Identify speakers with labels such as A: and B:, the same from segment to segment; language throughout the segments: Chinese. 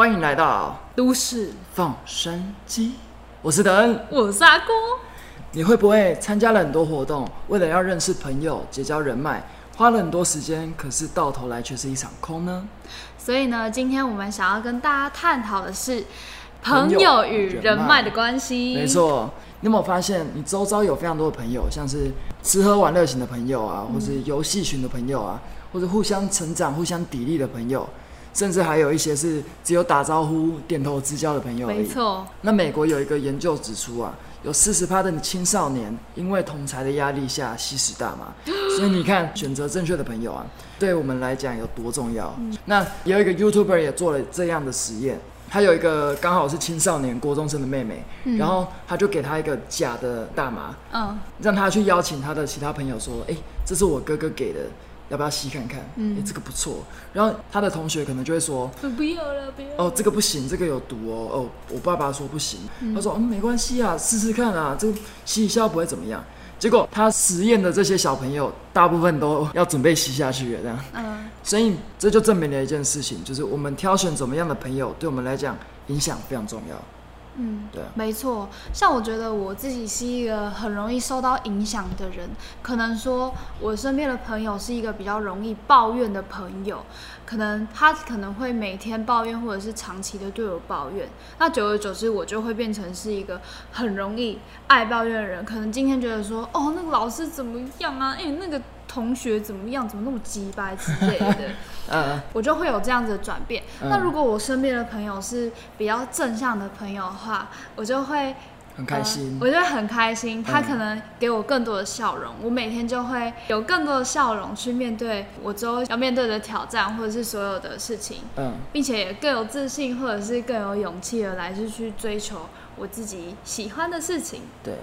A: 欢迎来到
B: 都市，
A: 放生机，我是德恩。
B: 我是阿郭。
A: 你会不会参加了很多活动，为了要认识朋友、结交人脉，花了很多时间，可是到头来却是一场空呢？
B: 所以呢，今天我们想要跟大家探讨的是
A: 朋友
B: 与
A: 人脉
B: 的关系。
A: 没，错，你有没有发现，你周遭有非常多的朋友，像是吃喝玩乐型的朋友啊，或是游戏群的朋友啊，或者互相成长、互相砥砺的朋友，甚至还有一些是只有打招呼、点头之交的朋友而已。
B: 没错，
A: 那美国有一个研究指出啊，有四十趴的青少年因为同才的压力下吸食大麻，所以你看选择正确的朋友啊，对我们来讲有多重要。那有一个 YouTuber 也做了这样的实验，他有一个刚好是青少年国中生的妹妹，然后他就给他一个假的大麻，
B: 嗯，
A: 让他去邀请他的其他朋友说：“哎、这是我哥哥给的，要不要吸看看？哎、
B: 嗯
A: 这个不错。”然后他的同学可能就会说：“
B: 不要了，不要了。
A: 哦，这个不行，这个有毒哦。哦，我爸爸说不行，
B: 嗯
A: 他说嗯没关系啊，试试看啊，这个吸一下不会怎么样。结果他实验的这些小朋友，大部分都要准备吸下去了，这样，
B: 嗯，
A: 所以这就证明了一件事情，就是我们挑选怎么样的朋友，对我们来讲影响非常重要。
B: 嗯，
A: 对啊
B: 没错。像我觉得我自己是一个很容易受到影响的人，可能说我身边的朋友是一个比较容易抱怨的朋友，可能他可能会每天抱怨，或者是长期的对我抱怨。那久而久之，我就会变成是一个很容易爱抱怨的人。可能今天觉得说，哦，那个老师怎么样啊？哎、那个同学怎么样？怎么那么鸡掰之类的。
A: 呃，
B: 我就会有这样子的转变。
A: 嗯
B: 那如果我身边的朋友是比较正向的朋友的话，我就会
A: 很开心。
B: 呃我就会很开心。他
A: 嗯
B: 可能给我更多的笑容，我每天就会有更多的笑容去面对我之后要面对的挑战，或者是所有的事情，
A: 嗯，
B: 并且也更有自信，或者是更有勇气的来去去追求我自己喜欢的事情。
A: 对。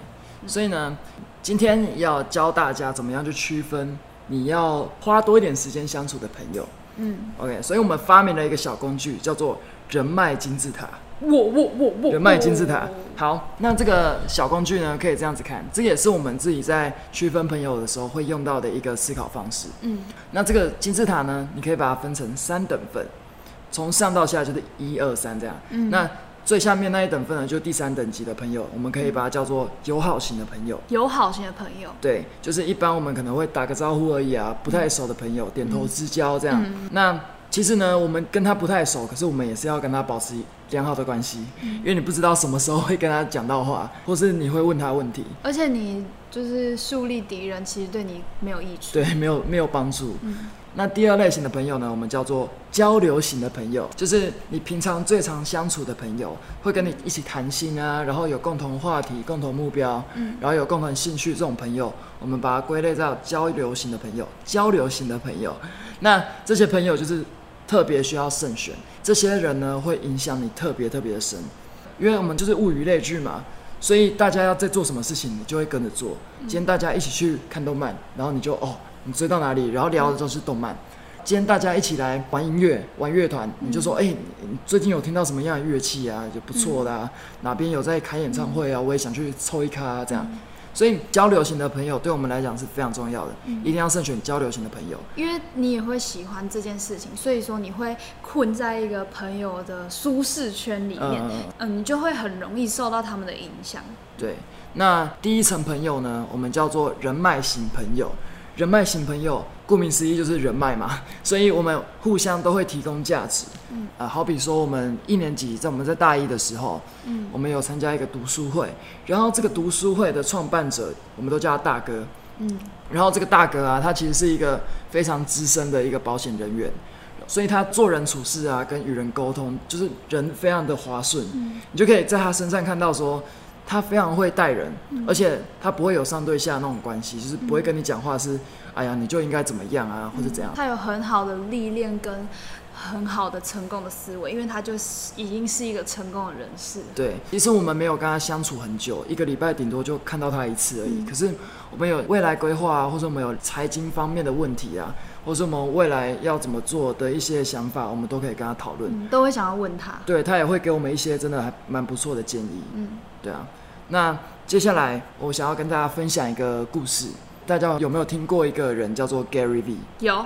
A: 所以呢，今天要教大家怎么样去区分你要花多一点时间相处的朋友。
B: 嗯
A: ，OK，所以我们发明了一个小工具，叫做人脉金字塔。
B: 我我我我
A: 人脉金字塔。好，那这个小工具呢，可以这样子看，这也是我们自己在区分朋友的时候会用到的一个思考方式。
B: 嗯
A: 那这个金字塔呢，你可以把它分成三等份，从上到下就是一二三这样。
B: 嗯，
A: 那最下面那一等份呢，就第三等级的朋友，我们可以把它叫做友好型的朋友。
B: 友好型的朋友。
A: 对，就是一般我们可能会打个招呼而已啊，不太熟的朋友，点头之交这样。
B: 嗯
A: 那其实呢，我们跟他不太熟，可是我们也是要跟他保持良好的关系，因为你不知道什么时候会跟他讲到话，或是你会问他问题，
B: 而且你就是树立敌人，其实对你没有益处。
A: 对，没有没有帮助。
B: 嗯
A: 那第二类型的朋友呢，我们叫做交流型的朋友，就是你平常最常相处的朋友，会跟你一起谈心啊，然后有共同话题、共同目标，
B: 嗯
A: 然后有共同兴趣这种朋友，我们把它归类到交流型的朋友。交流型的朋友，那这些朋友就是特别需要慎选，这些人呢会影响你特别特别的深，因为我们就是物以类聚嘛。所以大家要在做什么事情，你就会跟着做。今天大家一起去看动漫，然后你就哦，你追到哪里，然后聊的都是动漫。今天大家一起来玩音乐、玩乐团，你就说，哎、你最近有听到什么样的乐器啊？就不错的啊，哪边有在开演唱会啊？我也想去凑一咖、啊，这样。所以交流型的朋友对我们来讲是非常重要的，一定要慎选交流型的朋友。
B: 因为你也会喜欢这件事情，所以说你会困在一个朋友的舒适圈里面，
A: 嗯
B: 嗯，你就会很容易受到他们的影响。
A: 对，那第一层朋友呢，我们叫做人脉型朋友。人脉型朋友，顾名思义就是人脉嘛，所以我们互相都会提供价值。
B: 嗯，
A: 啊、好比说我们一年级在我们在大一的时候，
B: 嗯。
A: 我们有参加一个读书会，然后这个读书会的创办者，我们都叫他大哥。
B: 嗯。
A: 然后这个大哥啊，他其实是一个非常资深的一个保险人员，所以他做人处事啊，跟与人沟通，就是人非常的滑顺。
B: 嗯。
A: 你就可以在他身上看到说，他非常会待人，而且他不会有上对下那种关系，就是不会跟你讲话是，哎呀，你就应该怎么样啊，或者怎样。
B: 他有很好的历练跟很好的成功的思维，因为他就是已经是一个成功的人士。
A: 对，其实我们没有跟他相处很久，一个礼拜顶多就看到他一次而已。可是我们有未来规划啊，或者我们有财经方面的问题啊，或是我们未来要怎么做的一些想法，我们都可以跟他讨论。
B: 嗯，都会想要问他。
A: 对他也会给我们一些真的还蛮不错的建议。
B: 嗯
A: 对啊，那接下来我想要跟大家分享一个故事。大家有没有听过一个人叫做 Gary V？
B: 有，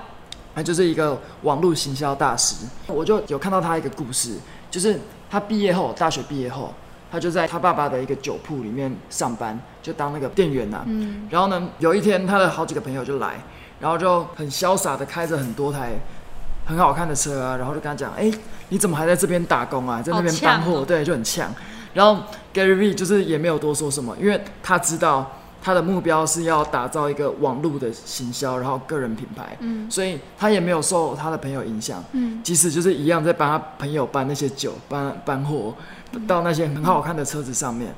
A: 他就是一个网络行销大师。我就有看到他一个故事，就是他毕业后，大学毕业后，他就在他爸爸的一个酒铺里面上班，就当那个店员呐、
B: 嗯，
A: 然后呢，有一天他的好几个朋友就来，然后就很潇洒的开着很多台很好看的车啊，然后就跟他讲，哎、你怎么还在这边打工啊？在那边搬货，
B: 哦
A: 对，就很呛。然后 Gary V 就是也没有多说什么，因为他知道他的目标是要打造一个网络的行销，然后个人品牌，
B: 嗯
A: 所以他也没有受他的朋友影响，
B: 嗯
A: 即使就是一样在帮他朋友搬那些酒、搬搬货到那些很好看的车子上面。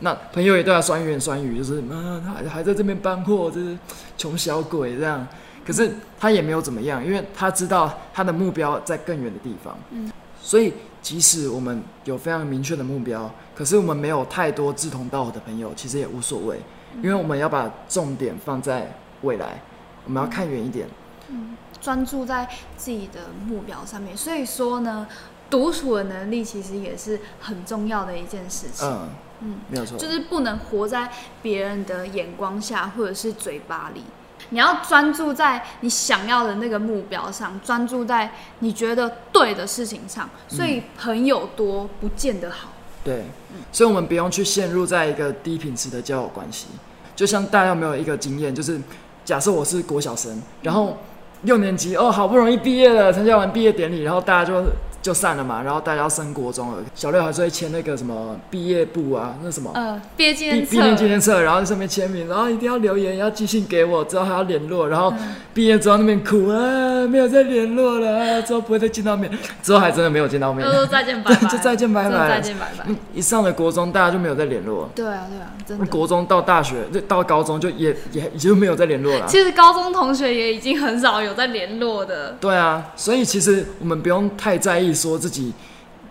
A: 那朋友也对他酸言酸语，就是啊，他还还在这边搬货，就是穷小鬼这样。可是他也没有怎么样，因为他知道他的目标在更远的地方。
B: 嗯
A: 所以即使我们有非常明确的目标，可是我们没有太多志同道合的朋友，其实也无所谓，因为我们要把重点放在未来，我们要看远一点。
B: 嗯专注在自己的目标上面。所以说呢，独处的能力其实也是很重要的一件事情。
A: 嗯
B: 嗯，
A: 没有错。
B: 就是不能活在别人的眼光下，或者是嘴巴里。你要专注在你想要的那个目标上，专注在你觉得对的事情上。所以朋友多不见得好。
A: 对，所以我们不用去陷入在一个低品质的交友关系。就像大家有没有一个经验，就是假设我是国小生，然后六年级哦，好不容易毕业了，参加完毕业典礼，然后大家就就散了嘛，然后大家要升国中了，小六还是会签那个什么毕业簿啊，那什么。
B: 呃，毕业纪
A: 毕
B: 念
A: 毕业纪，念册，然后在上面签名，然后一定要留言，要寄信给我，之后还要联络，然后毕业之后那边哭啊，没有再联络了啊，之后不会再见到面，之后还真的没有见到面
B: 就，说再见拜拜，
A: 就再见拜拜
B: 再见拜拜。
A: 嗯一上了国中，大家就没有再联络，
B: 对啊，对啊，真的。
A: 国中到大学，就到高中就也也也就没有再联络了。
B: 其实高中同学也已经很少有在联络的。
A: 对啊，所以其实我们不用太在意说自己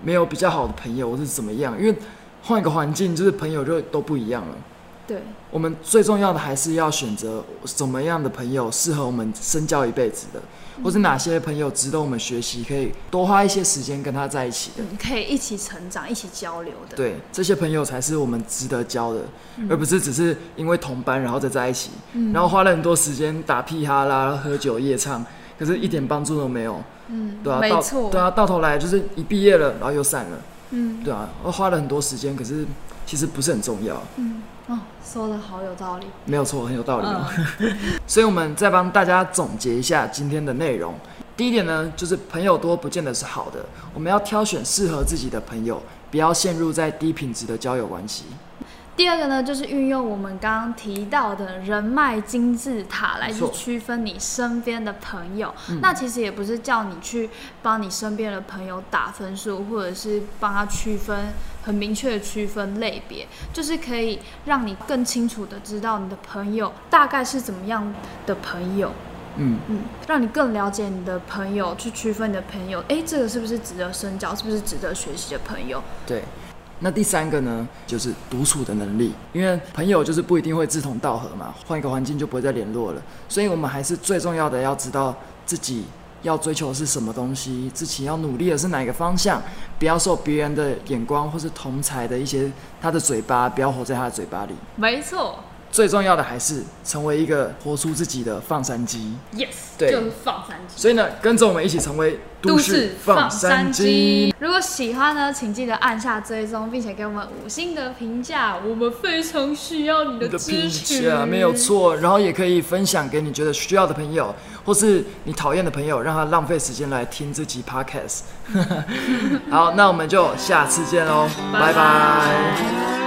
A: 没有比较好的朋友或是怎么样，因为换一个环境，就是朋友就都不一样了。
B: 对，
A: 我们最重要的还是要选择什么样的朋友适合我们深交一辈子的，或是哪些朋友值得我们学习，可以多花一些时间跟他在一起的。
B: 嗯，可以一起成长、一起交流的。
A: 对，这些朋友才是我们值得交的，而不是只是因为同班然后再在一起，
B: 嗯
A: 然后花了很多时间打屁哈啦、喝酒夜唱，可是一点帮助都没有，
B: 嗯，
A: 对啊，到
B: 没错。
A: 对啊，到头来就是一毕业了，然后又散了，
B: 嗯
A: 对啊，我花了很多时间，可是其实不是很重要，
B: 嗯，哦，说的好有道理。
A: 没有错，很有道理哦。
B: 嗯，
A: 所以我们再帮大家总结一下今天的内容。第一点呢，就是朋友多不见得是好的，我们要挑选适合自己的朋友，不要陷入在低品质的交友关系。
B: 第二个呢，就是运用我们刚刚提到的人脉金字塔来去区分你身边的朋友。
A: 嗯
B: 那其实也不是叫你去帮你身边的朋友打分数，或者是帮他区分很明确的区分类别，就是可以让你更清楚的知道你的朋友大概是怎么样的朋友。
A: 嗯，
B: 嗯，让你更了解你的朋友，去区分你的朋友，诶，这个是不是值得深交，是不是值得学习的朋友？
A: 对。那第三个呢，就是独处的能力，因为朋友就是不一定会志同道合嘛，换一个环境就不会再联络了，所以我们还是最重要的要知道自己要追求的是什么东西，自己要努力的是哪个方向，不要受别人的眼光或是同才的一些他的嘴巴，不要活在他的嘴巴里。
B: 没错。
A: 最重要的还是成为一个活出自己的放山鸡。
B: ，yes，
A: 对
B: 就是放山鸡。
A: 所以呢，跟着我们一起成为都市放山鸡。。
B: 如果喜欢呢，请记得按下追踪，并且给我们五星的评价，我们非常需要你的支持。
A: 啊没有。错，然后也可以分享给你觉得需要的朋友，或是你讨厌的朋友，让他浪费时间来听这集 podcast。好，那我们就下次见喽，
B: 拜
A: 拜